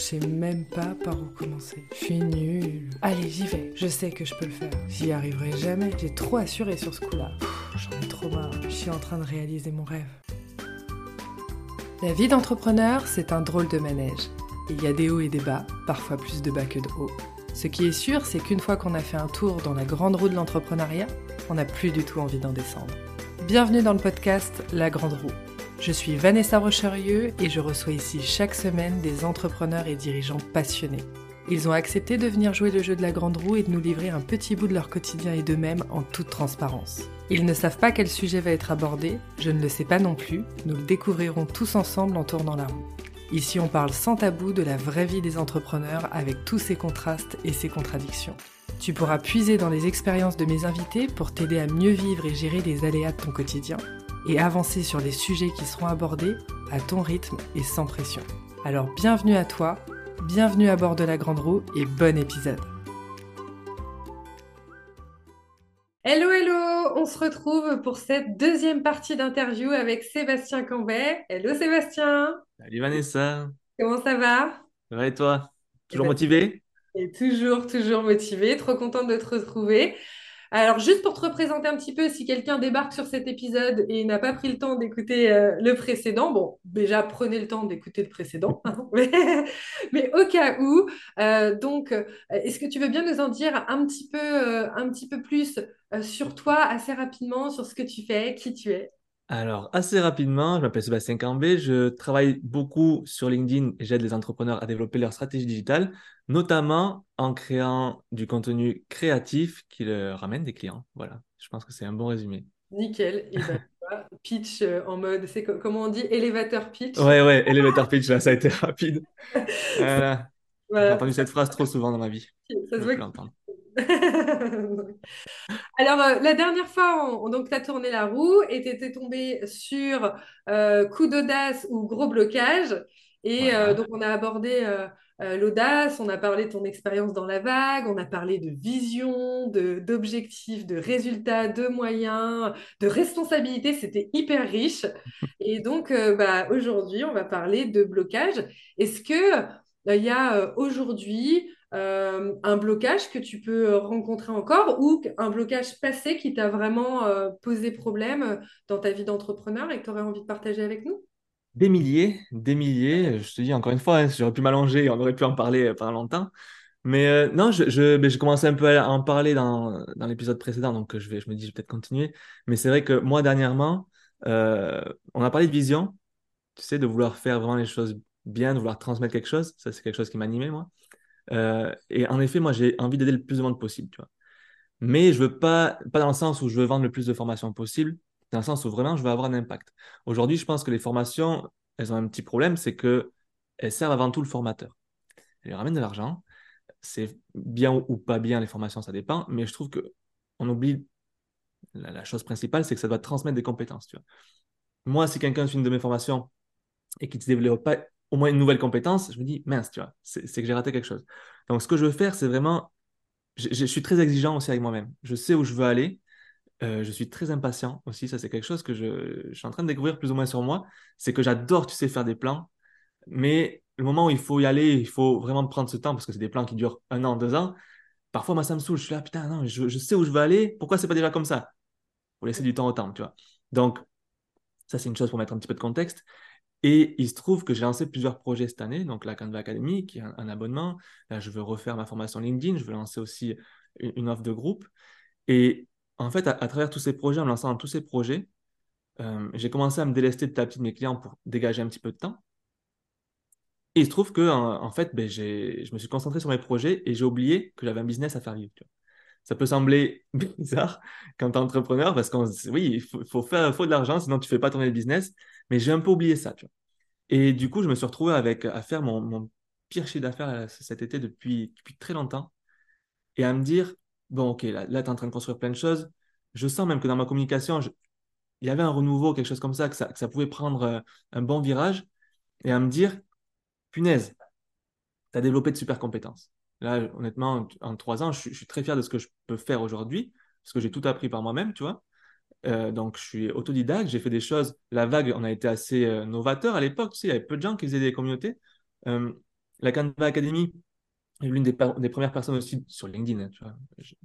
Je sais même pas par où commencer. Je suis nulle. Allez, j'y vais. Je sais que je peux le faire. J'y arriverai jamais. J'ai trop assuré sur ce coup-là. J'en ai trop marre. Je suis en train de réaliser mon rêve. La vie d'entrepreneur, c'est un drôle de manège. Il y a des hauts et des bas, parfois plus de bas que de hauts. Ce qui est sûr, c'est qu'une fois qu'on a fait un tour dans la grande roue de l'entrepreneuriat, on n'a plus du tout envie d'en descendre. Bienvenue dans le podcast La Grande Roue. Je suis Vanessa Rocherieux et je reçois ici chaque semaine des entrepreneurs et dirigeants passionnés. Ils ont accepté de venir jouer le jeu de la grande roue et de nous livrer un petit bout de leur quotidien et d'eux-mêmes en toute transparence. Ils ne savent pas quel sujet va être abordé, je ne le sais pas non plus, nous le découvrirons tous ensemble en tournant la roue. Ici on parle sans tabou de la vraie vie des entrepreneurs avec tous ses contrastes et ses contradictions. Tu pourras puiser dans les expériences de mes invités pour t'aider à mieux vivre et gérer les aléas de ton quotidien et avancer sur les sujets qui seront abordés à ton rythme et sans pression. Alors bienvenue à toi, bienvenue à bord de la Grande Roue et bon épisode. Hello, hello On se retrouve pour cette deuxième partie d'interview avec Sébastien Cambet. Hello Sébastien Salut Vanessa Comment ça va? Ça va et toi? Toujours Eh ben, motivé? Et toujours, toujours motivé, trop contente de te retrouver. Alors, juste pour te représenter un petit peu, si quelqu'un débarque sur cet épisode et n'a pas pris le temps d'écouter euh, le précédent, bon, déjà prenez le temps d'écouter le précédent, hein, mais, au cas où, euh, donc, euh, est-ce que tu veux bien nous en dire un petit peu, un petit peu plus sur toi, assez rapidement, sur ce que tu fais, qui tu es? Alors, assez rapidement, je m'appelle Sébastien Cambé, je travaille beaucoup sur LinkedIn et j'aide les entrepreneurs à développer leur stratégie digitale, notamment en créant du contenu créatif qui leur ramène des clients. Voilà, je pense que c'est un bon résumé. Nickel. Et ben, pitch euh, en mode, c'est co- comment on dit, élévateur pitch. Ouais, ouais, elevator pitch, là, ça a été rapide. Voilà, j'ai Voilà, entendu cette phrase trop souvent dans ma vie. ça Je se voit. Alors, euh, la dernière fois, on, on- donc, tu as tourné la roue et tu étais tombé sur euh, coup d'audace ou gros blocage. Et euh, donc, on a abordé euh, euh, l'audace, on a parlé de ton expérience dans la vague, on a parlé de vision, d'objectifs, de résultats, de moyens, de responsabilité. C'était hyper riche. Et donc, euh, bah, aujourd'hui, on va parler de blocage. Est-ce que euh, il y a euh, aujourd'hui euh, un blocage que tu peux rencontrer encore ou un blocage passé qui t'a vraiment euh, posé problème dans ta vie d'entrepreneur et que tu aurais envie de partager avec nous? Des milliers, des milliers, je te dis encore une fois, hein, j'aurais pu m'allonger, on aurait pu en parler euh, pendant longtemps. Mais euh, non, je, je, commencé un peu à en parler dans, l'épisode précédent, donc je me dis, je vais peut-être continuer. Mais c'est vrai que moi, dernièrement, euh, on a parlé de vision, tu sais, de vouloir faire vraiment les choses bien, de vouloir transmettre quelque chose. Ça, c'est quelque chose qui m'animait, moi. Et en effet, moi, j'ai envie d'aider le plus de monde possible, tu vois. Mais je veux pas, pas dans le sens où je veux vendre le plus de formations possible, dans le sens où vraiment je veux avoir un impact. Aujourd'hui, je pense que les formations, elles ont un petit problème, c'est que elles servent avant tout le formateur. Elles lui ramènent de l'argent. C'est bien ou pas bien les formations, ça dépend, mais je trouve que on oublie la, chose principale, c'est que ça doit transmettre des compétences, tu vois. Moi, si quelqu'un suit une de mes formations et qu'il ne développe pas au moins une nouvelle compétence, je me dis, mince, tu vois, c'est que j'ai raté quelque chose. Donc, ce que je veux faire, c'est vraiment, je suis très exigeant aussi avec moi-même. Je sais où je veux aller. Euh, je suis très impatient aussi. Ça, c'est quelque chose que je, je suis en train de découvrir plus ou moins sur moi. C'est que j'adore, tu sais, faire des plans. Mais le moment où il faut y aller, il faut vraiment prendre ce temps parce que c'est des plans qui durent un an, deux ans. Parfois, moi, ça me saoule. Je suis là, putain, non, je, sais où je veux aller. Pourquoi c'est pas déjà comme ça? Faut laisser du temps au temps, tu vois. Donc, ça, c'est une chose pour mettre un petit peu de contexte. Et il se trouve que j'ai lancé plusieurs projets cette année, donc la Canva Academy, qui est un, abonnement. Là, je veux refaire ma formation LinkedIn, je veux lancer aussi une offre de groupe. Et en fait, à, travers tous ces projets, en me lançant tous ces projets, euh, j'ai commencé à me délester à petit de mes clients pour dégager un petit peu de temps. Et il se trouve que, en, fait, ben, je me suis concentré sur mes projets et j'ai oublié que j'avais un business à faire vivre. Ça peut sembler bizarre quand tu es entrepreneur parce qu'on se dit, oui, il faut, faire, de l'argent, sinon tu fais pas tourner le business. Mais j'ai un peu oublié ça. Et du coup, je me suis retrouvé avec, à faire mon, pire chiffre d'affaires euh, cet été depuis très longtemps et à me dire, bon, ok, là, tu es en train de construire plein de choses. Je sens même que dans ma communication, il y avait un renouveau, quelque chose comme ça, que ça, pouvait prendre euh, un bon virage et à me dire, punaise, tu as développé de super compétences. Là, honnêtement, en trois ans, je, suis très fier de ce que je peux faire aujourd'hui parce que j'ai tout appris par moi-même, tu vois. Euh, donc, je suis autodidacte, j'ai fait des choses. La vague, on a été assez euh, novateur à l'époque, tu sais, il y avait peu de gens qui faisaient des communautés. La Canva Academy, l'une des, premières personnes aussi sur LinkedIn,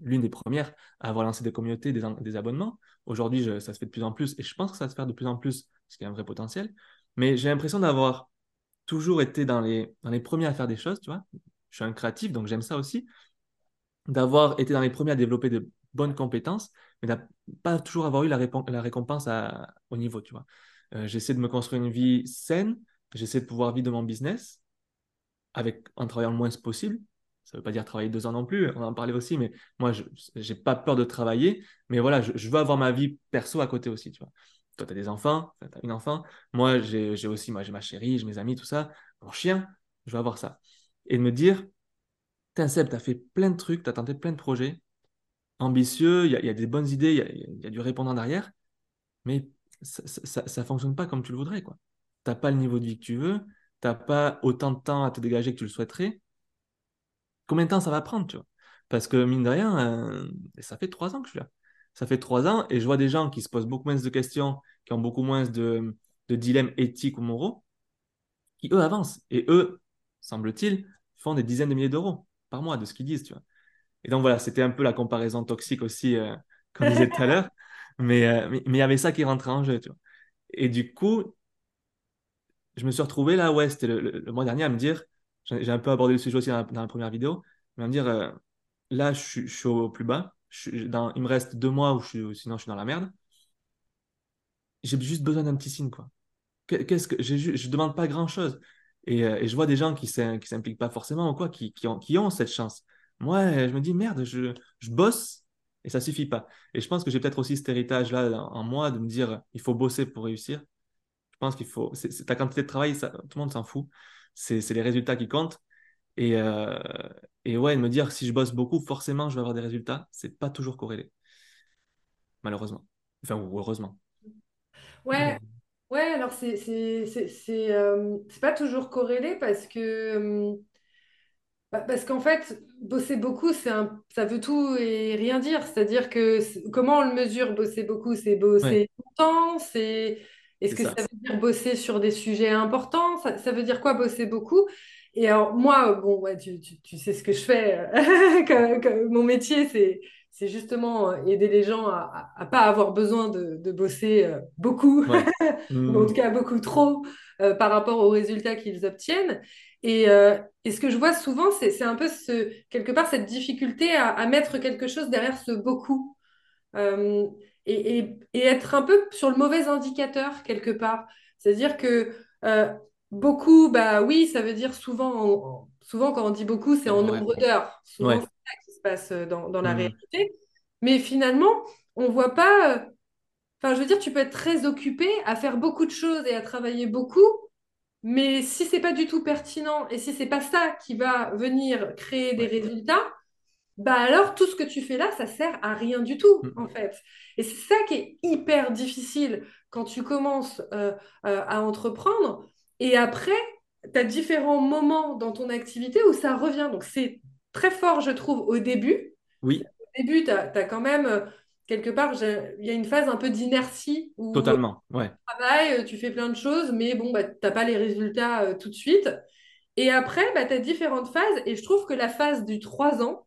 l'une des premières à avoir lancé des communautés, des, abonnements. Aujourd'hui, ça se fait de plus en plus et je pense que ça va se faire de plus en plus, ce qui est un vrai potentiel. Mais j'ai l'impression d'avoir toujours été dans les, premiers à faire des choses, tu vois. Je suis un créatif, donc j'aime ça aussi. D'avoir été dans les premiers à développer de bonnes compétences, mais de pas toujours avoir eu la, récompense au niveau, tu vois. Euh, j'essaie de me construire une vie saine, j'essaie de pouvoir vivre de mon business avec, en travaillant le moins possible. Ça ne veut pas dire travailler deux ans non plus, on en parlait aussi, mais moi, je n'ai pas peur de travailler, mais voilà, je, veux avoir ma vie perso à côté aussi, tu. Toi, tu as des enfants, tu as une enfant. Moi, j'ai aussi moi, j'ai ma chérie, j'ai mes amis, tout ça. Mon chien, je veux avoir ça. Et de me dire, Tiens, tu as fait plein de trucs, tu as tenté plein de projets ambitieux, il y, y, a des bonnes idées, il y, y, a du répondant derrière, mais ça ne fonctionne pas comme tu le voudrais. Tu n'as pas le niveau de vie que tu veux, tu n'as pas autant de temps à te dégager que tu le souhaiterais. Combien de temps ça va prendre tu vois? Parce que mine de rien, euh, ça fait trois ans que je suis là ça fait trois ans et je vois des gens qui se posent beaucoup moins de questions, qui ont beaucoup moins de, dilemmes éthiques ou moraux, qui eux avancent. Et eux, semble-t-il, font des dizaines de milliers d'euros par mois de ce qu'ils disent, tu vois? Et donc voilà, c'était un peu la comparaison toxique aussi, euh, comme je disais tout à l'heure. Euh, mais il y avait ça qui rentrait en jeu, tu vois? Et du coup, je me suis retrouvé là, ouais, c'était le, mois dernier à me dire, j'ai un peu abordé le sujet aussi dans la, première vidéo, mais à me dire, euh, là, je suis au plus bas, il me reste deux mois où sinon je suis dans la merde. J'ai juste besoin d'un petit signe, quoi. Qu'est-ce que je demande pas grand chose. Et, euh, et je vois des gens qui ne s'impliquent pas forcément ou quoi, qui, ont, cette chance. Moi, je me dis merde, je, je bosse et ça suffit pas. Et je pense que j'ai peut-être aussi cet héritage-là en moi de me dire il faut bosser pour réussir. Pense qu'il faut. C'est, ta quantité de travail, ça, tout le monde s'en fout. C'est, les résultats qui comptent. Et, euh, et ouais, me dire si je bosse beaucoup, forcément, je vais avoir des résultats. C'est pas toujours corrélé. Malheureusement. Enfin, ou heureusement. Ouais, ouais, alors c'est c'est euh, pas toujours corrélé parce que. Euh, bah, parce qu'en fait, bosser beaucoup, un, ça veut tout et rien dire. C'est-à-dire que comment on le mesure, bosser beaucoup, c'est bosser longtemps, c'est. Est-ce que ça. veut dire bosser sur des sujets importants? Ça, ça, veut dire quoi bosser beaucoup? Et alors, moi, bon, ouais, tu, tu, sais ce que je fais. que, mon métier, c'est, c'est justement euh, aider les gens à ne pas avoir besoin de, de bosser euh, beaucoup, ou en tout cas beaucoup trop, euh, par rapport aux résultats qu'ils obtiennent. Et, et, ce que je vois souvent, c'est, c'est un peu ce, quelque part cette difficulté à, à, mettre quelque chose derrière ce beaucoup. Et, et, et, être un peu sur le mauvais indicateur quelque part. C'est-à-dire que Beaucoup, bah oui, ça veut dire souvent, souvent quand on dit beaucoup, c'est en nombre d'heures. Souvent, c'est ça qui se passe euh, dans, dans la mmh. réalité. Mais finalement, on voit pas. Euh, enfin, je veux dire, tu peux être très occupé à faire beaucoup de choses et à travailler beaucoup, mais si c'est pas du tout pertinent et si c'est pas ça qui va venir créer des résultats, bah alors tout ce que tu fais là, ça sert à rien du tout, mmh. en fait. Et c'est ça qui est hyper difficile quand tu commences euh, à entreprendre et après, tu as différents moments dans ton activité où ça revient. Donc, c'est très fort, je trouve, au début. Oui. Au début, tu as, quand même, euh, quelque part, il y a une phase un peu d'inertie. Totalement, ouais. Tu travailles, euh, tu fais plein de choses, mais bon, bah, tu n'as pas les résultats euh, tout de suite. Et après, bah, tu as différentes phases. Et je trouve que la phase du 3 ans,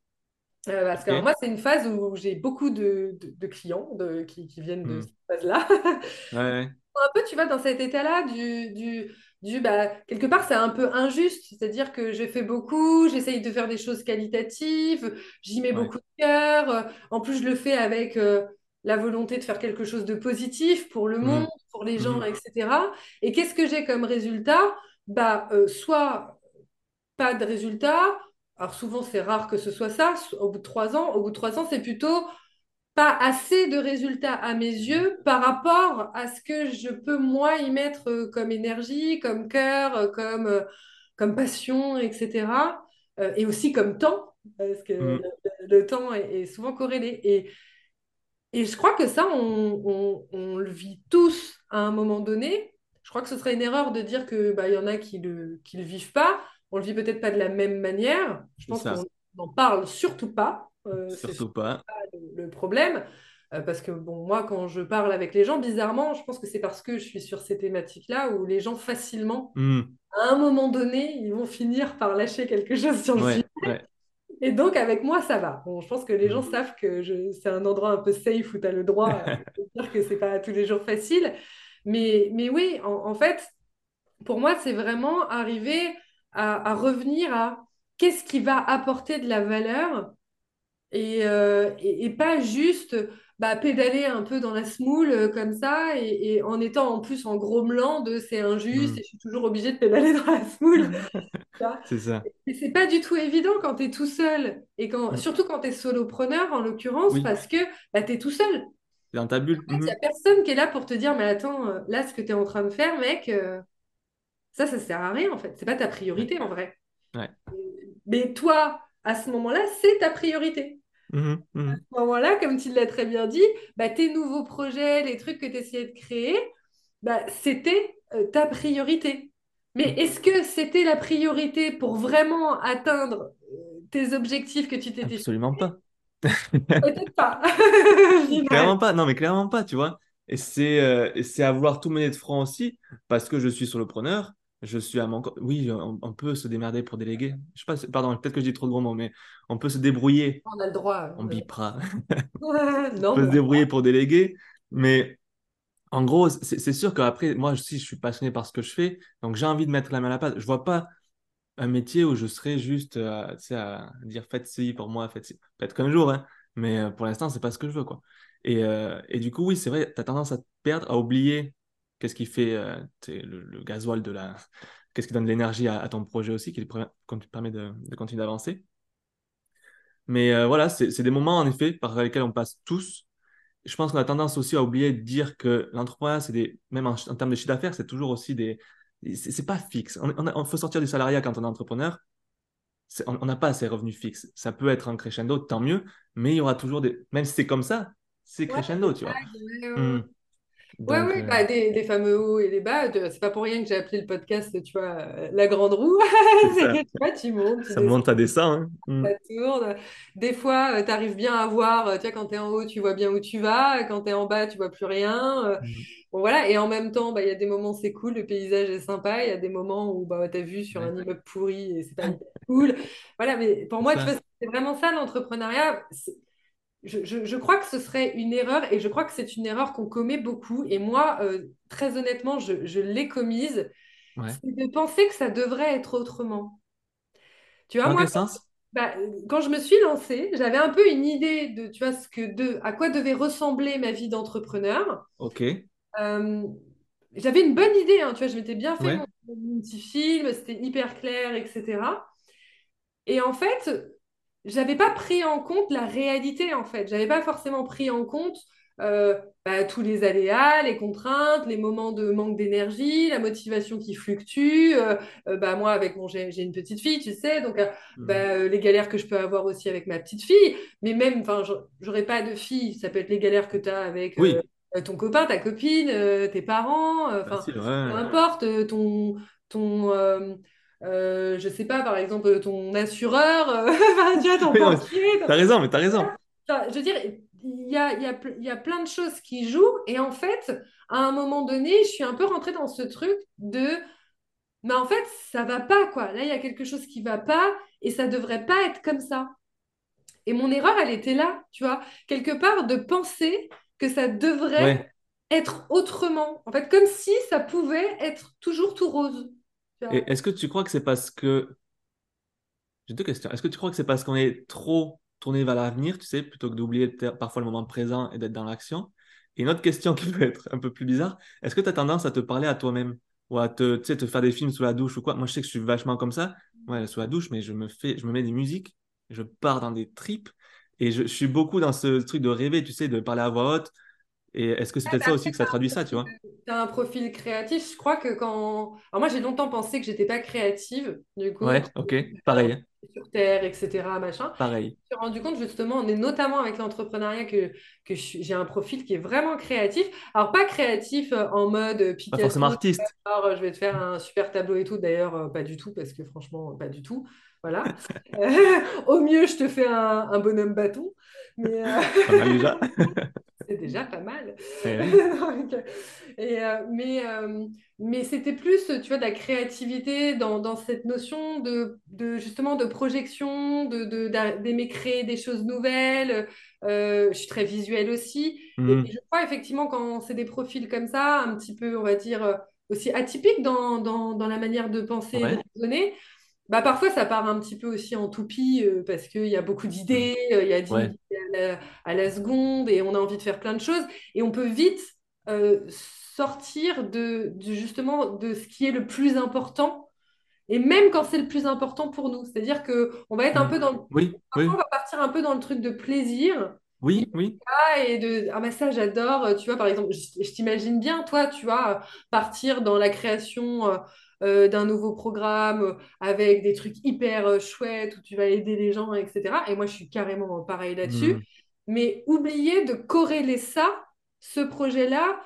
parce que moi, c'est une phase où j'ai beaucoup de, de, clients de, qui, qui, viennent de hmm. cette phase-là. ouais. Un peu, tu vois, dans cet état-là du, du du bah, quelque part c'est un peu injuste, c'est-à-dire que je fais beaucoup, j'essaye de faire des choses qualitatives, j'y mets beaucoup de cœur, euh, en plus je le fais avec euh, la volonté de faire quelque chose de positif pour le mmh. monde, pour les gens, mmh. etc. Et qu'est-ce que j'ai comme résultat? Bah, euh, Soit pas de résultat, alors souvent c'est rare que ce soit ça, au bout de trois ans, au bout de trois ans c'est plutôt pas assez de résultats à mes yeux par rapport à ce que je peux moi y mettre euh, comme énergie, comme cœur, euh, comme, euh, comme passion, etc. et aussi comme temps, parce que mm. le, temps est, souvent corrélé. Et, et je crois que ça, on, on, le vit tous à un moment donné. Je crois que ce serait une erreur de dire qu'il bah, y en a qui ne le, qui le vivent pas. On le vit peut-être pas de la même manière. Je pense qu'on n'en parle surtout pas. surtout pas le problème. parce que bon, moi, quand je parle avec les gens, bizarrement, je pense que c'est parce que je suis sur ces thématiques-là où les gens facilement, Hmm. à un moment donné, ils vont finir par lâcher quelque chose sur le Ouais, sujet. ouais. Et donc, avec moi, ça va. Bon, je pense que les gens Hmm. savent que c'est un endroit un peu safe où tu as le droit euh, de dire que c'est pas tous les jours facile. Mais, mais oui, en, en fait, pour moi, c'est vraiment arriver à, à revenir à qu'est-ce qui va apporter de la valeur et, euh, et, et pas juste bah, pédaler un peu dans la smoule euh, comme ça et, et en étant en plus en grommelant de c'est injuste Hmm. et je suis toujours obligée de pédaler dans la smoule. C'est ça. Et c'est pas du tout évident quand tu es tout seul et quand, Hmm. surtout quand tu es solopreneur en l'occurrence Oui, parce que bah, tu es tout seul. dans ta bulle. Il n'y a personne qui est là pour te dire mais attends, euh, là ce que tu es en train de faire mec, euh, ça ça sert à rien en fait. C'est pas ta priorité en vrai. ouais. Mais toi, à ce moment-là, c'est ta priorité. Mhm, mhm. À ce moment-là, comme tu l'as très bien dit, bah, tes nouveaux projets, les trucs que tu essayais de créer, bah, c'était euh, ta priorité. Mais Mhm. est-ce que c'était la priorité pour vraiment atteindre euh, tes objectifs que tu t'étais? Absolument pas. Peut-être pas. Clairement pas, non mais clairement pas, tu vois. Et c'est euh, à vouloir tout mener de front aussi, parce que je suis solopreneur, je suis à mon Oui, on, on peut se démerder pour déléguer. Je sais pas, pardon, peut-être que je dis trop de gros mots, mais on peut se bébrouiller, On a le droit. on a- bipera, on peut se débrouiller pour déléguer, mais en gros, c'est sûr qu'après, moi aussi, je suis passionné par ce que je fais, donc j'ai envie de mettre la main à la pâte. Je vois pas un métier où je serais juste euh, tu sais, à dire faites ci pour moi, faites ci. Peut-être qu'un jour, hein, mais euh, pour l'instant, c'est pas ce que je veux, quoi. Et, euh, et du coup, oui, c'est vrai, tu as tendance à te perdre, à oublier qu'est-ce qui fait euh, le, le gasoil de la. Qu'est-ce qui donne de l'énergie à, à ton projet aussi, qui te permet de, de continuer d'avancer? Mais euh, voilà, c'est des moments, en effet, par lesquels on passe tous. Je pense qu'on a tendance aussi à oublier de dire que l'entrepreneuriat, c'est des, même en, en termes de chiffre d'affaires, c'est toujours aussi des. C'est pas fixe. On, on faut sortir du salariat quand on est entrepreneur. On n'a pas ces revenus fixes. Ça peut être en crescendo, tant mieux, mais il y aura toujours des. Même si c'est comme ça, c'est ouais, crescendo, tu vois. ouais, ouais, ouais. Ouais, ouais, euh, bah, des, des fameux hauts et des bas. C'est pas pour rien que j'ai appelé le podcast, tu vois, euh, La Grande Roue. ça. que tu vois, tu montes, tu Ça descends, monte à descend. Hein. Hmm. ça tourne. Des fois, tu arrives bien à voir, euh, tu vois, quand tu es en haut, tu vois bien où tu vas. Quand tu es en bas, tu vois plus rien. Euh. Bon, voilà. Et en même temps, bah, il y a des moments, c'est cool, le paysage est sympa. Il y a des moments où bah, tu as vu sur Ouais, un immeuble pourri et c'est pas cool. Voilà, mais pour moi, tu vois, ça. c'est vraiment ça l'entrepreneuriat. Je, je- je crois que ce serait une erreur et je crois que c'est une erreur qu'on commet beaucoup. Et moi, euh, très honnêtement, je, je l'ai commise. Ouais. C'est de penser que ça devrait être autrement. Tu vois, Dans moi, quel sens? bah, quand je me suis lancée, j'avais un peu une idée de, tu vois, ce que de, à quoi devait ressembler ma vie d'entrepreneur. Ok. Euh, j'avais une bonne idée, hein, tu vois, je m'étais bien fait Ouais. mon, mon petit film, c'était hyper clair, etc. Et en fait, j'avais pas pris en compte la réalité, en fait. J'avais pas forcément pris en compte euh, bah, tous les aléas, les contraintes, les moments de manque d'énergie, la motivation qui fluctue. Euh, euh, bah, moi, avec mon, j'ai, une petite fille, tu sais, donc euh, bah, les galères que je peux avoir aussi avec ma petite fille. Mais même, enfin, j'aurais pas de fille, ça peut être les galères que tu as avec Oui, ton copain, ta copine, tes parents, euh, enfin, peu importe, ton, ton euh, je sais pas, par exemple, ton assureur, euh, tu vois, ton Oui, ton- t'as raison, mais t'as raison. Enfin, je veux dire, il y a, y a, y a plein de choses qui jouent. Et en fait, à un moment donné, je suis un peu rentrée dans ce truc de, mais en fait, ça va pas, quoi. Là, il y a quelque chose qui va pas et ça devrait pas être comme ça. Et mon erreur, elle était là, tu vois, quelque part de penser que ça devrait Ouais. être autrement. En fait, comme si ça pouvait être toujours tout rose. Et est-ce que tu crois que c'est parce que... J'ai deux questions. Est-ce que tu crois que c'est parce qu'on est trop tourné vers l'avenir, tu sais, plutôt que d'oublier parfois le moment présent et d'être dans l'action? Et une autre question qui peut être un peu plus bizarre, est-ce que tu as tendance à te parler à toi-même ou à te, te faire des films sous la douche ou quoi? Moi, je sais que je suis vachement comme ça, ouais, sous la douche, mais je me fais, je me mets des musiques, je pars dans des tripes et je, je suis beaucoup dans ce truc de rêver, tu sais, de parler à voix haute. Et est-ce que c'est peut-être ça aussi que ça traduit ça, tu vois? Tu as un profil créatif. Je crois que quand. Alors, moi, j'ai longtemps pensé que j'étais pas créative, du coup, Ouais, ok, pareil, sur Terre, etc., machin. pareil. Je me suis rendu compte, justement, on est notamment avec l'entrepreneuriat, que, que j'ai un profil qui est vraiment créatif. Alors, pas créatif euh, en mode Pas Picasso, forcément artiste. alors, euh, je vais te faire un super tableau et tout. D'ailleurs, euh, pas du tout, parce que franchement, pas du tout. Voilà. Euh, au mieux, je te fais un, un bonhomme bâton. Mais, euh, Pas mal déjà. c'est déjà pas mal. Oui. Donc, et, euh, mais euh, mais c'était plus, tu vois, de la créativité dans, dans cette notion de, de justement de projection, de, de- d'a- d'aimer créer des choses nouvelles. Euh, je suis très visuelle aussi. Et, Mhm. et je crois effectivement quand c'est des profils comme ça, un petit peu, on va dire, aussi atypiques dans, dans, dans la manière de penser et de Ouais. raisonner, bah parfois ça part un petit peu aussi en toupie euh, parce qu'il y a beaucoup d'idées, euh, il y a 10 Ouais, idées à la, à la seconde et on a envie de faire plein de choses. Et on peut vite euh, sortir de, de justement de ce qui est le plus important. Et même quand c'est le plus important pour nous. C'est-à-dire que on va être un Mhm. peu dans le... Oui, Parfois, on va partir un peu dans le truc de plaisir. Oui, oui, et de ah bah ça j'adore euh, tu vois par exemple je, je t'imagine bien toi tu vois euh, partir dans la création euh, d'un nouveau programme euh, avec des trucs hyper euh, chouettes où tu vas aider les gens etc et moi je suis carrément pareil là-dessus Mhm. mais oublier de corréler ça ce projet-là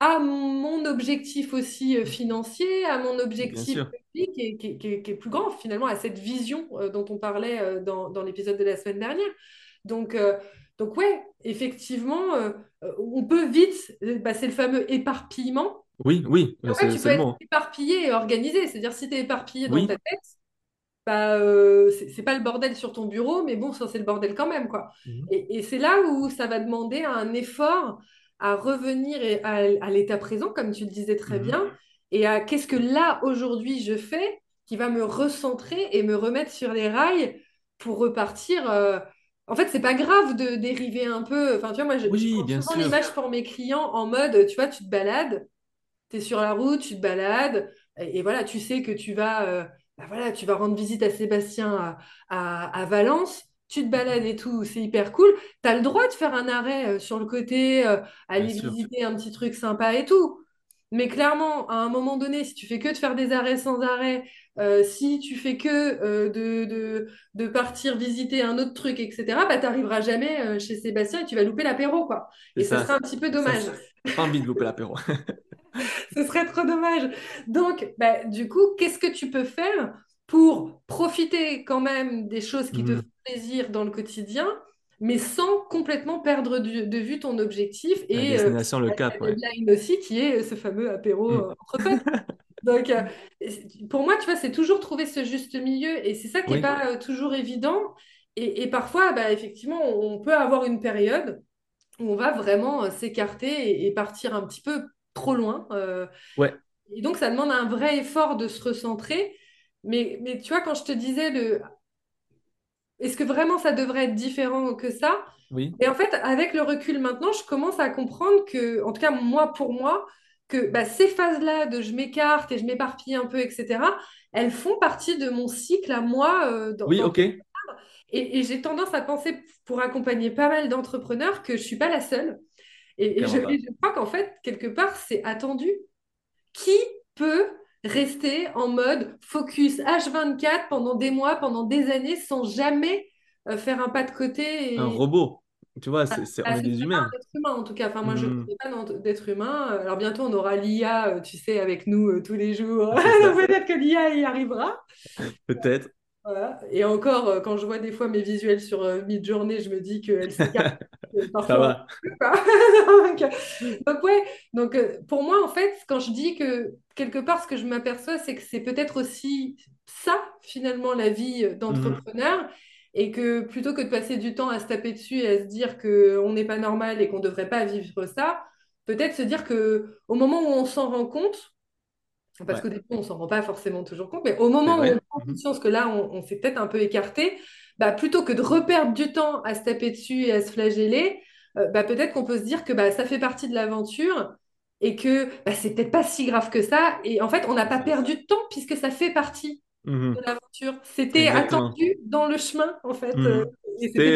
à mon objectif aussi financier à mon objectif public qui est, qui est- qui plus grand finalement à cette vision dont on parlait dans, dans l'épisode de la semaine dernière donc euh, donc ouais, effectivement, euh, on peut vite, bah, c'est le fameux éparpillement. Oui, oui, En fait, tu peux être éparpillé et organisé. C'est-à-dire, si tu es éparpillé dans ta tête, bah, euh, c'est pas le bordel sur ton bureau, mais bon, ça, c'est le bordel quand même, quoi. Mhm. Et, et c'est là où ça va demander un effort à revenir et à, à l'état présent, comme tu le disais très Mhm. bien, et à qu'est-ce que là, aujourd'hui, je fais qui va me recentrer et me remettre sur les rails pour repartir. euh, En fait, c'est pas grave de dériver un peu. Enfin, tu vois, moi, je, je Oui, prends bien souvent sûr. l'image pour mes clients en mode, tu vois, tu te balades, tu es sur la route, tu te balades, et, et voilà, tu sais que tu vas, euh, bah voilà, tu vas rendre visite à Sébastien à, à- à Valence, tu te balades et tout, c'est hyper cool. Tu as le droit de faire un arrêt euh, sur le côté, euh, Bien aller sûr. visiter un petit truc sympa et tout. Mais clairement, à un moment donné, si tu fais que de faire des arrêts sans arrêt, euh, si tu fais que euh, de, de, de partir visiter un autre truc, etc., bah, tu n'arriveras jamais euh, chez Sébastien et tu vas louper l'apéro, quoi. Et ce ça. serait un petit peu dommage. pas envie de louper l'apéro. Ce serait trop dommage. Donc, bah, du coup, qu'est-ce que tu peux faire pour profiter quand même des choses qui te Mhm. font plaisir dans le quotidien, mais sans complètement perdre du- de vue ton objectif La et euh, destination, le la cap, ouais. aussi, qui est ce fameux apéro Mhm. euh, entre potes. Donc, euh, pour moi, tu vois, c'est toujours trouver ce juste milieu et c'est ça qui n'est Oui, pas euh, toujours évident. Et, et parfois, bah, effectivement, on peut avoir une période où on va vraiment s'écarter et, et partir un petit peu trop loin. euh, ouais, et donc, ça demande un vrai effort de se recentrer. Mais, mais tu vois, quand je te disais, le... est-ce que vraiment ça devrait être différent que ça? oui, Et en fait, avec le recul maintenant, je commence à comprendre que, en tout cas, moi, pour moi, que bah, ces phases-là de je m'écarte et je m'éparpille un peu, etc., elles font partie de mon cycle à moi. euh, dans, oui, dans- ok, Et, et j'ai tendance à penser, pour accompagner pas mal d'entrepreneurs, que je suis pas la seule. Et, et je, et je crois qu'en fait, quelque part, c'est attendu. Qui peut rester en mode focus H24 pendant des mois, pendant des années, sans jamais euh, faire un pas de côté Un robot, tu vois, c'est, c'est- on Ah, est c'est des humains. humain en tout cas. Enfin, moi, je ne Mhm. connais pas d'être humain. Alors bientôt, on aura l'IA, euh, tu sais, avec nous euh, tous les jours. Donc, Peut-être que l'IA y arrivera. peut-être. Voilà. Et encore, euh, quand je vois des fois mes visuels sur euh, Midjourney, je me dis qu'elle s'écarte euh, Ça va. donc, euh, donc, ouais, donc pour moi, en fait, quand je dis que quelque part, ce que je m'aperçois, c'est que c'est peut-être aussi ça, finalement, la vie Mhm. d'entrepreneur. Et que plutôt que de passer du temps à se taper dessus et à se dire qu'on n'est pas normal et qu'on ne devrait pas vivre ça, peut-être se dire que au moment où on s'en rend compte, parce Ouais, qu'au début, on ne s'en rend pas forcément toujours compte, mais au moment où on prend Mhm. conscience que là, on, on s'est peut-être un peu écarté, bah, plutôt que de reperdre du temps à se taper dessus et à se flageller, euh, bah, peut-être qu'on peut se dire que bah, ça fait partie de l'aventure et que bah, c'est peut-être pas si grave que ça. Et en fait, on n'a pas perdu de temps puisque ça fait partie Mhm. de l'aventure. C'était attendu dans le chemin, en fait. Mhm. euh,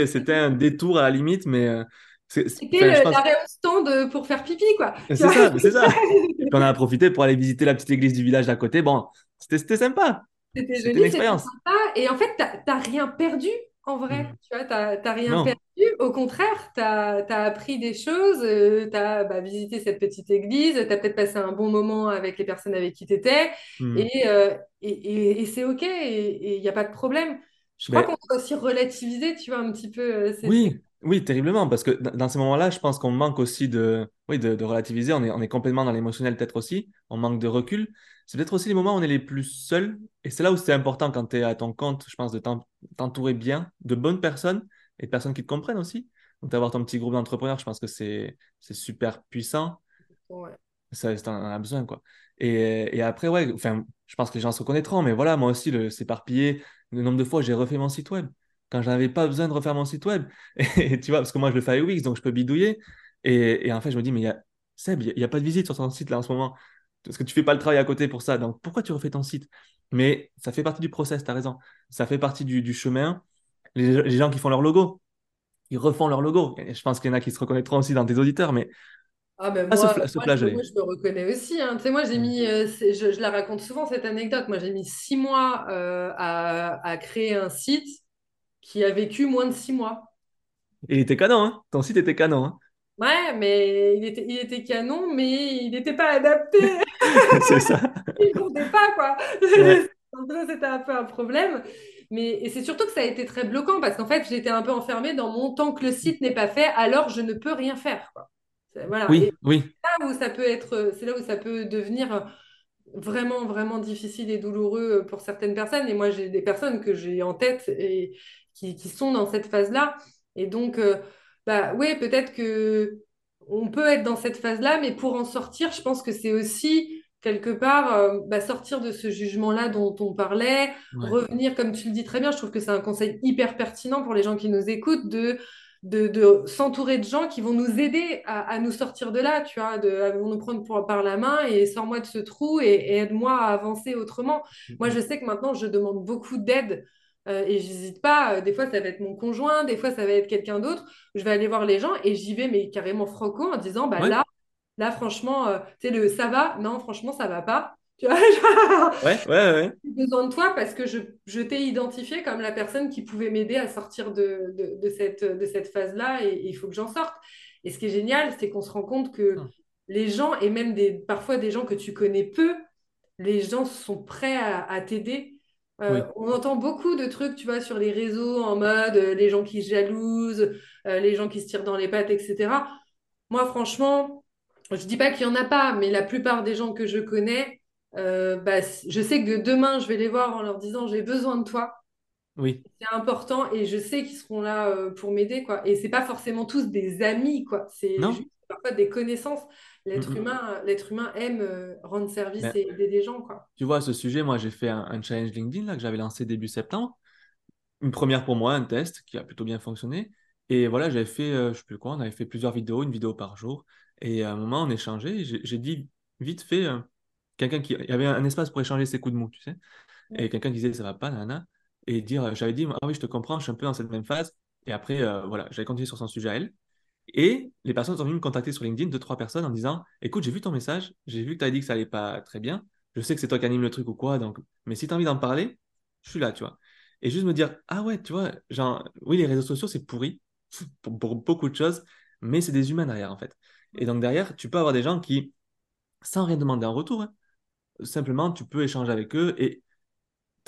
c'était un détour à la limite, mais euh, c'était l'arrêt au stand pour faire pipi, quoi. C'est ça, c'est ça. Et puis on a profité pour aller visiter la petite église du village d'à côté. Bon, c'était, sympa. C'était joli, c'était expérience. sympa. Et en fait, t'as rien perdu en vrai. Mhm. Tu vois, t'as rien Non, perdu. Au contraire, t'as as appris des choses. tu t'as bah, visité cette petite église. T'as peut-être passé un bon moment avec les personnes avec qui t'étais. Mhm. Et, euh, et, et- et c'est OK. Et il n'y a pas de problème. Je crois Mais qu'on peut aussi relativiser, tu vois, un petit peu euh, oui, Oui, terriblement, parce que dans ces moments-là, je pense qu'on manque aussi de, oui, de, de relativiser. On est, on est complètement dans l'émotionnel, peut-être aussi. On manque de recul. C'est peut-être aussi les moments où on est les plus seuls. Et c'est là où c'est important quand tu es à ton compte, je pense, de t'entourer bien de bonnes personnes et de personnes qui te comprennent aussi. Donc, d'avoir ton petit groupe d'entrepreneurs, je pense que c'est super puissant. Ouais. Ça, en as besoin, quoi. Et, et, après, ouais, enfin, je pense que les gens se reconnaîtront, mais voilà, moi aussi, le s'éparpiller, le nombre de fois j'ai refait mon site web quand je n'avais pas besoin de refaire mon site web. Et, tu vois, parce que moi, je le fais à UX, donc je peux bidouiller. Et, et en fait, je me dis, mais y a, Seb, il n'y a, pas de visite sur ton site là en ce moment. Parce que tu fais pas le travail à côté pour ça. Donc, pourquoi tu refais ton site? Mais ça fait partie du process, tu as raison. Ça fait partie du, du chemin. Les, les, gens qui font leur logo, ils refont leur logo. je pense qu'il y en a qui se reconnaîtront aussi dans tes auditeurs, mais ah ben moi, moi, je, me reconnais aussi. Hein. Tu sais, moi, j'ai mm. mis, euh, je, je, la raconte souvent cette anecdote. Moi, j'ai mis six mois euh, à, à, créer un site qui a vécu moins de six mois. Et il était canon, hein Ton site était canon, hein Ouais, mais il était, il était canon, mais il n'était pas adapté. c'est ça. il ne comptait pas, quoi. C'était un peu un problème. Mais et c'est surtout que ça a été très bloquant parce qu'en fait, j'étais un peu enfermée dans mon temps que le site n'est pas fait, alors je ne peux rien faire. Quoi. Voilà. Oui, oui. Là où ça peut être, c'est là où ça peut devenir vraiment, vraiment difficile et douloureux pour certaines personnes. Et moi, j'ai des personnes que j'ai en tête et qui, qui, sont dans cette phase-là. Et donc, euh, bah ouais, peut-être que on peut être dans cette phase-là, mais pour en sortir, je pense que c'est aussi quelque part euh, bah, sortir de ce jugement-là dont on parlait, revenir, comme tu le dis très bien, je trouve que c'est un conseil hyper pertinent pour les gens qui nous écoutent de de, s'entourer de gens qui vont nous aider à, nous sortir de là, tu vois, de, vont nous prendre par la main et sors-moi de ce trou et, aide-moi à avancer autrement. Moi, je sais que maintenant, je demande beaucoup d'aide euh, et j'hésite pas. Euh, des fois, ça va être mon conjoint, des fois, ça va être quelqu'un d'autre. Je vais aller voir les gens et j'y vais, mais carrément franco, en disant, bah là, là, franchement, euh, tu sais, le ça va, non, franchement, ça va pas. Tu vois, ouais, ouais, ouais. J'ai besoin de toi parce que je, je t'ai identifié comme la personne qui pouvait m'aider à sortir de, de, de cette, de cette phase-là et il faut que j'en sorte. Et ce qui est génial, c'est qu'on se rend compte que hum. les gens, et même des, parfois des gens que tu connais peu, les gens sont prêts à, à t'aider euh, on entend beaucoup de trucs, tu vois, sur les réseaux en mode euh, les gens qui jalousent, euh, les gens qui se tirent dans les pattes, etc. Moi, franchement, je dis pas qu'il y en a pas, mais la plupart des gens que je connais, bah, je sais que demain, je vais les voir en leur disant j'ai besoin de toi. Oui. C'est important et je sais qu'ils seront là pour m'aider, quoi. Et c'est pas forcément tous des amis, quoi. C'est juste parfois des connaissances. L'être humain, l'être humain aime euh, rendre service et aider des gens. Quoi. Tu vois, à ce sujet, moi, j'ai fait un, challenge LinkedIn là, que j'avais lancé début septembre. Une première pour moi, un test qui a plutôt bien fonctionné. Et voilà, j'avais fait, euh, je sais plus quoi, on avait fait plusieurs vidéos, une vidéo par jour. Et à un moment, on échangeait. J'ai dit vite fait, euh, quelqu'un qui. Il y avait un espace pour échanger ses coups de mou, tu sais. Et quelqu'un disait ça va pas, nana. Et dire, j'avais dit, ah oui, je te comprends, je suis un peu dans cette même phase. Et après, voilà, j'avais continué sur son sujet à elle. Et les personnes sont venues me contacter sur LinkedIn, deux, trois personnes, en disant Écoute, j'ai vu ton message, j'ai vu que tu as dit que ça allait pas très bien. Je sais que c'est toi qui anime le truc ou quoi, donc, mais si tu as envie d'en parler, je suis là, tu vois. Et juste me dire Ah ouais, tu vois, genre, oui, les réseaux sociaux, c'est pourri pour, beaucoup de choses, mais c'est des humains derrière, en fait. Et donc, derrière, tu peux avoir des gens qui, sans rien demander en retour, hein, simplement, tu peux échanger avec eux et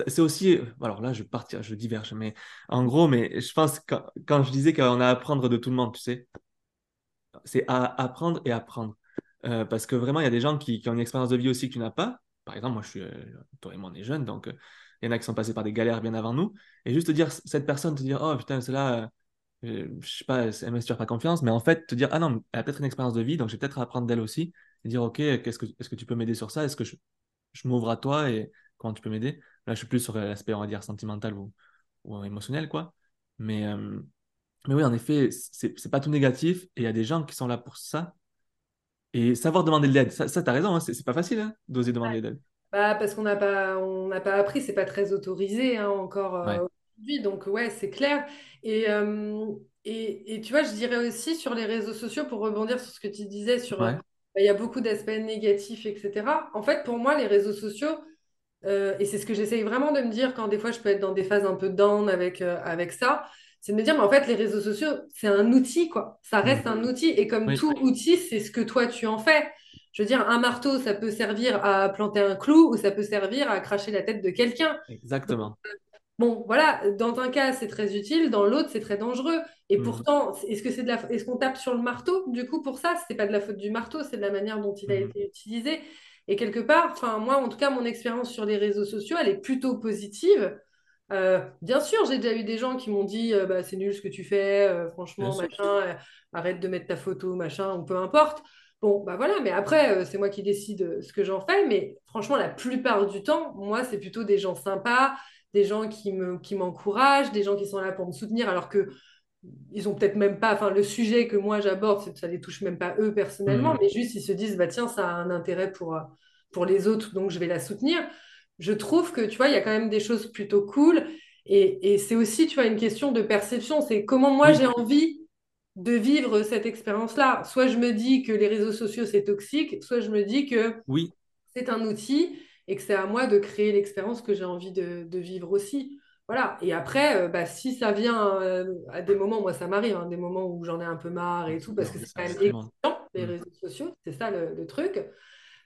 c'est aussi, alors là je partir, je diverge, mais en gros, mais je pense que quand je disais qu'on a à apprendre de tout le monde, tu sais, c'est à apprendre et apprendre. Euh, parce que vraiment, il y a des gens qui, ont une expérience de vie aussi que tu n'as pas. Par exemple, moi, je suis, euh, toi et moi, on est jeunes, donc euh, il y en a qui sont passés par des galères bien avant nous. Et juste te dire, cette personne, te dire, oh putain, c'est là, je sais pas, elle m'inspire pas confiance, mais en fait, te dire, ah non, elle a peut-être une expérience de vie, donc j'ai peut-être à apprendre d'elle aussi. Et dire, ok, qu'est-ce que, est-ce que tu peux m'aider sur ça? Est-ce que je, je m'ouvre à toi et comment tu peux m'aider? Là, je suis plus sur l'aspect, on va dire, sentimental ou, ou émotionnel, quoi. Mais, mais oui, en effet, c'est pas tout négatif et il y a des gens qui sont là pour ça. Et savoir demander de l'aide, ça, ça tu as raison, hein, c'est pas facile hein, d'oser demander de l'aide. Bah, parce qu'on n'a pas, on n'a pas appris, c'est pas très autorisé hein, encore euh, aujourd'hui. Donc, ouais, c'est clair. Et, euh, et, et, tu vois, je dirais aussi sur les réseaux sociaux, pour rebondir sur ce que tu disais, sur euh, bah, il y a beaucoup d'aspects négatifs, etc. En fait, pour moi, les réseaux sociaux, et c'est ce que j'essaye vraiment de me dire quand des fois je peux être dans des phases un peu down avec, avec ça, c'est de me dire, mais en fait, les réseaux sociaux, c'est un outil, quoi. Ça reste un outil. Et comme tout outil, c'est ce que toi, tu en fais. Je veux dire, un marteau, ça peut servir à planter un clou ou ça peut servir à cracher la tête de quelqu'un. Exactement. Bon, voilà, dans un cas, c'est très utile, dans l'autre, c'est très dangereux. Et Mhm. pourtant, est-ce que c'est de la... est-ce qu'on tape sur le marteau, du coup, pour ça? C'est pas de la faute du marteau, c'est de la manière dont il a Mhm. été utilisé. Et quelque part, enfin, moi, en tout cas, mon expérience sur les réseaux sociaux, elle est plutôt positive. Euh, bien sûr, j'ai déjà eu des gens qui m'ont dit, euh, bah, c'est nul ce que tu fais, euh, franchement, machin, arrête de mettre ta photo, machin, ou peu importe. Bon, bah voilà, mais après, c'est moi qui décide ce que j'en fais. Mais franchement, la plupart du temps, moi, c'est plutôt des gens sympas des gens qui me, qui m'encouragent, des gens qui sont là pour me soutenir, alors que ils ont peut-être même pas, enfin le sujet que moi j'aborde, ça les touche même pas eux personnellement, Mhm. mais juste ils se disent bah tiens ça a un intérêt pour pour les autres, donc je vais la soutenir. Je trouve que tu vois il y a quand même des choses plutôt cool et, et c'est aussi tu vois une question de perception, c'est comment moi j'ai envie de vivre cette expérience-là. Soit je me dis que les réseaux sociaux c'est toxique, soit je me dis que oui, c'est un outil et que c'est à moi de créer l'expérience que j'ai envie de, de vivre aussi. Voilà. Et après, euh, bah, si ça vient euh, à des moments, moi ça m'arrive, hein, des moments où j'en ai un peu marre et tout, parce non, que c'est quand même exigeant, les Mhm. réseaux sociaux, c'est ça le, le truc.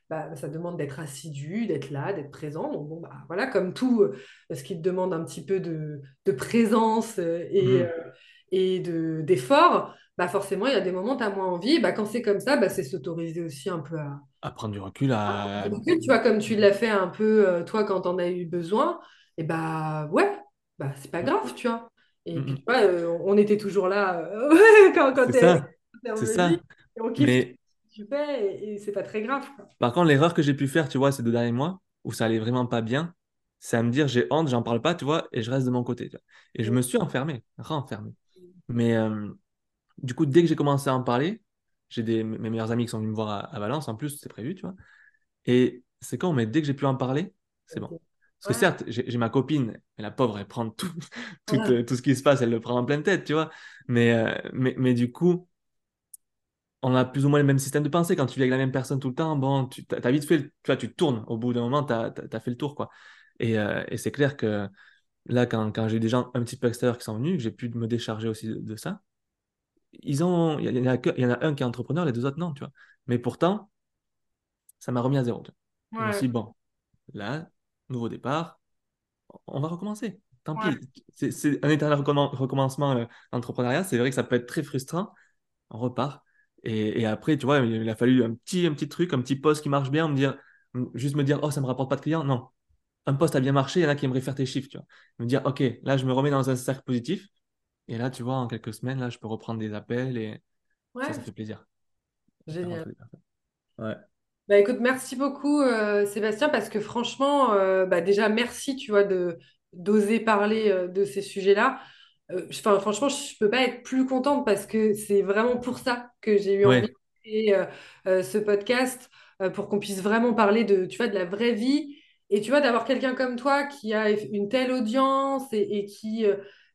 Bah, ça demande d'être assidu, d'être là, d'être présent. Donc bon, bah, voilà, comme tout euh, ce qui te demande un petit peu de, de présence euh, et, euh, Mhm. et de, d'effort, bah forcément, il y a des moments où tu as moins envie. Bah, quand c'est comme ça, bah, c'est s'autoriser aussi un peu à, À prendre du recul, à... tu vois, comme tu l'as fait un peu, euh, toi, quand on a eu besoin, et bah ouais, bah c'est pas grave, tu vois. Et puis, tu Mhm. vois, euh, on était toujours là euh, quand, quand C'est t'es ça, t'es c'est revenu, ça. et on kiffe ce que Mais tu fais, et, et c'est pas très grave, quoi. par contre, l'erreur que j'ai pu faire, tu vois, ces deux derniers mois, où ça allait vraiment pas bien, c'est à me dire j'ai honte, j'en parle pas, tu vois, et je reste de mon côté. tu vois. Et je me suis enfermé, renfermé. Mais euh, du coup, dès que j'ai commencé à en parler, j'ai des mes meilleurs amis qui sont venus me voir à, à Valence, en plus, c'est prévu, tu vois. Et c'est con, mais dès que j'ai pu en parler, c'est bon. Parce que certes, j'ai j'ai ma copine, mais la pauvre, elle prend tout, tout, ouais, euh, tout ce qui se passe, elle le prend en pleine tête, tu vois. Mais, euh, mais, mais du coup, on a plus ou moins le même système de pensée. Quand tu vis avec la même personne tout le temps, bon, tu as, vite fait, tu vois, tu tournes. Au bout d'un moment, tu as, fait le tour, quoi. Et, euh, et c'est clair que là, quand, quand j'ai des gens un petit peu extérieurs qui sont venus, que j'ai pu me décharger aussi de, de ça, ils ont, il y, en a que- il y en a un qui est entrepreneur, les deux autres non, tu vois. Mais pourtant, ça m'a remis à zéro. tu vois. Je me suis dit, bon, là, nouveau départ, on va recommencer. Tant ouais, pis. C'est un éternel recommen- recommencement, euh, l'entrepreneuriat. C'est vrai que ça peut être très frustrant. On repart. Et, et après, tu vois, il, a fallu un petit, un petit truc, un petit post qui marche bien, me dire, juste me dire, oh, ça me rapporte pas de clients. Non. Un post a bien marché, il y en a qui aimeraient faire tes chiffres, tu vois. Me dire, OK, là, je me remets dans un cercle positif. Et là, tu vois, en quelques semaines, là, je peux reprendre des appels et ça, ça fait plaisir. Génial. Ouais. Bah écoute, merci beaucoup euh, Sébastien parce que franchement, euh, bah déjà merci tu vois de d'oser parler euh, de ces sujets-là. Euh, Enfin franchement, je peux pas être plus contente parce que c'est vraiment pour ça que j'ai eu envie de créer euh, euh, ce podcast euh, pour qu'on puisse vraiment parler de tu vois de la vraie vie et tu vois d'avoir quelqu'un comme toi qui a une telle audience et, et qui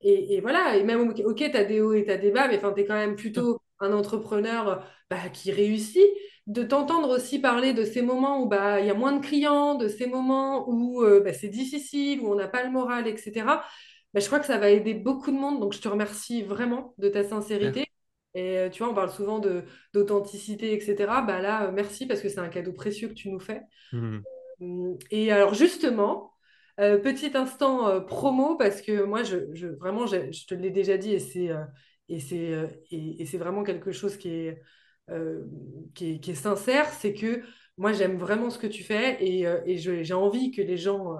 et, et voilà et même ok tu as des hauts et tu as des bas mais tu es quand même plutôt un entrepreneur bah, qui réussit de t'entendre aussi parler de ces moments où bah, il y a moins de clients, de ces moments où euh, bah, c'est difficile, où on n'a pas le moral, etc. Bah, je crois que ça va aider beaucoup de monde. Donc, je te remercie vraiment de ta sincérité. Et euh, tu vois, on parle souvent de, d'authenticité, etc. Bah, là, euh, merci parce que c'est un cadeau précieux que tu nous fais. Mhm. Hum, Et alors, justement, euh, petit instant euh, promo parce que moi, je, je- vraiment, je, je te l'ai déjà dit et c'est euh, et c'est euh, et, et c'est vraiment quelque chose qui est, euh, qui est, qui est sincère, c'est que moi, j'aime vraiment ce que tu fais et, euh, et je- j'ai envie que les gens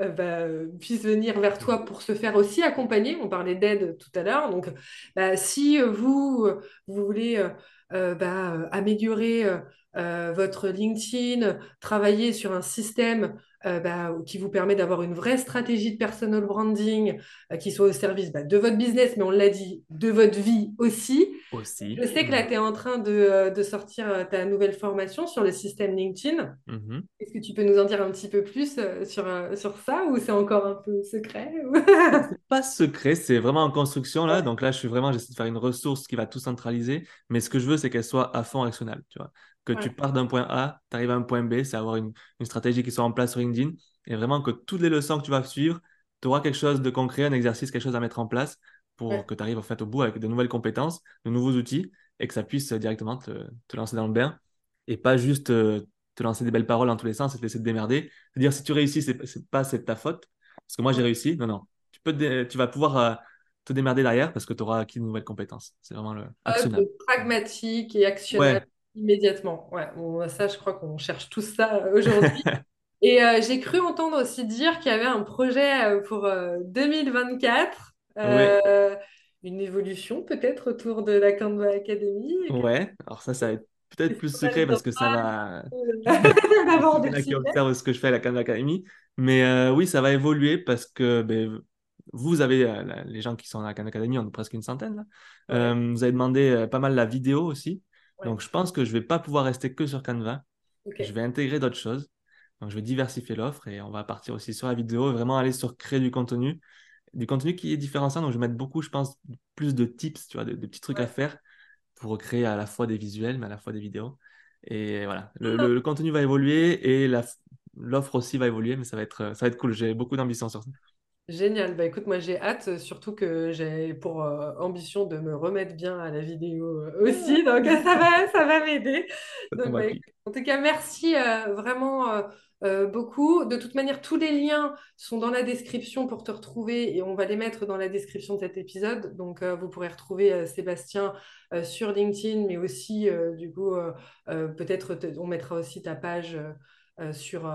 euh, euh, bah, puissent venir vers toi pour se faire aussi accompagner. On parlait d'aide tout à l'heure. Donc, bah, si euh, vous, euh, vous voulez bah, euh, améliorer euh, euh, votre LinkedIn, travailler sur un système euh, bah, qui vous permet d'avoir une vraie stratégie de personal branding euh, qui soit au service bah, de votre business, mais on l'a dit, de votre vie aussi. Aussi. Je sais que là, Mhm. tu es en train de, euh, de sortir euh, ta nouvelle formation sur le système LinkedIn. Mhm. Est-ce que tu peux nous en dire un petit peu plus euh, sur, euh, sur ça ou c'est encore un peu secret C'est pas secret, c'est vraiment en construction là. Donc là, je suis vraiment, j'essaie de faire une ressource qui va tout centraliser. Mais ce que je veux, c'est qu'elle soit à fond actionnable. Tu vois. Que tu pars d'un point A, tu arrives à un point B, c'est avoir une, une stratégie qui soit en place sur LinkedIn. Et vraiment que toutes les leçons que tu vas suivre, tu auras quelque chose de concret, un exercice, quelque chose à mettre en place pour ouais, que tu arrives en fait au bout avec de nouvelles compétences, de nouveaux outils et que ça puisse directement te, te lancer dans le bain et pas juste euh, te lancer des belles paroles dans tous les sens et te laisser te démerder. C'est-à-dire, si tu réussis, c'est c'est pas c'est de ta faute. Parce que moi, j'ai réussi. Non, non tu, peux tu vas pouvoir te démerder derrière parce que tu auras acquis de nouvelles compétences. C'est vraiment le pragmatique et actionnel immédiatement. Ouais, ça, je crois qu'on cherche tout ça aujourd'hui. et j'ai cru entendre aussi dire qu'il y avait un projet pour 2024 une évolution peut-être autour de la Canva Academy. Ouais, alors ça, ça va être peut-être plus secret parce que ça va. Il qui observe ce que je fais à la Canva Academy. Mais euh, oui, ça va évoluer parce que ben, vous avez, euh, les gens qui sont à la Canva Academy, on est presque une centaine. Là. Euh, vous avez demandé pas mal la vidéo aussi. Donc je pense que je ne vais pas pouvoir rester que sur Canva. Je vais intégrer d'autres choses. Donc je vais diversifier l'offre et on va partir aussi sur la vidéo, vraiment aller sur créer du contenu du contenu qui est différenciant. Donc, je vais mettre beaucoup, je pense, plus de tips, tu vois, de, petits trucs à faire pour créer à la fois des visuels, mais à la fois des vidéos. Et voilà, le, contenu va évoluer et l'offre aussi va évoluer, mais ça va être, ça va être cool. J'ai beaucoup d'ambition sur ça. Génial. Bah écoute, moi j'ai hâte, surtout que j'ai pour euh, ambition de me remettre bien à la vidéo euh, aussi, donc ça va, ça va m'aider. Bah, en tout cas, merci euh, vraiment euh, beaucoup. De toute manière, tous les liens sont dans la description pour te retrouver et on va les mettre dans la description de cet épisode. Donc, euh, vous pourrez retrouver euh, Sébastien sur LinkedIn, mais aussi, du coup, peut-être on mettra aussi ta page sur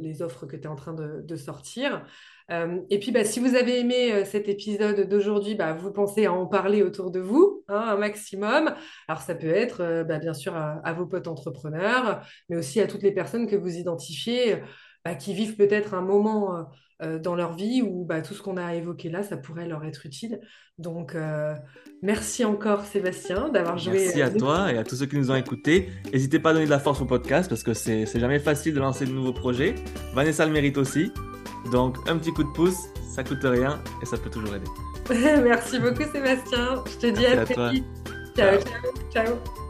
les offres que tu es en train de sortir. Euh, et puis, bah, si vous avez aimé euh, cet épisode d'aujourd'hui, bah, vous pensez à en parler autour de vous hein, un maximum. Alors, ça peut être euh, bah, bien sûr à, vos potes entrepreneurs, mais aussi à toutes les personnes que vous identifiez, bah, qui vivent peut-être un moment dans leur vie où bah, tout ce qu'on a évoqué là, ça pourrait leur être utile. Donc, merci encore Sébastien d'avoir joué. Merci à toi et à tous ceux qui nous ont écoutés. N'hésitez pas à donner de la force au podcast parce que c'est jamais facile de lancer de nouveaux projets. Vanessa le mérite aussi. Donc, un petit coup de pouce, ça coûte rien et ça peut toujours aider. Merci beaucoup, Sébastien. Je te dis à, très vite. ciao, ciao. ciao.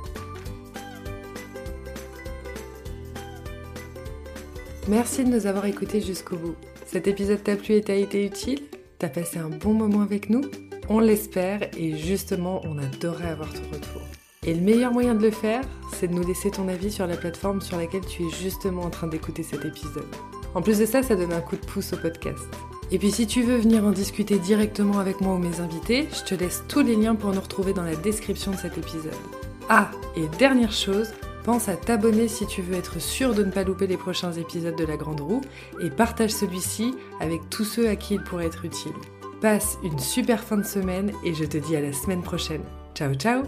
Merci de nous avoir écoutés jusqu'au bout. Cet épisode t'a plu et t'a été utile? T'as passé un bon moment avec nous? On l'espère et justement, on adorerait avoir ton retour. Et le meilleur moyen de le faire, c'est de nous laisser ton avis sur la plateforme sur laquelle tu es justement en train d'écouter cet épisode. En plus de ça, ça donne un coup de pouce au podcast. Et puis si tu veux venir en discuter directement avec moi ou mes invités, je te laisse tous les liens pour nous retrouver dans la description de cet épisode. Ah, et dernière chose, pense à t'abonner si tu veux être sûr de ne pas louper les prochains épisodes de La Grande Roue et partage celui-ci avec tous ceux à qui il pourrait être utile. Passe une super fin de semaine et je te dis à la semaine prochaine. Ciao ciao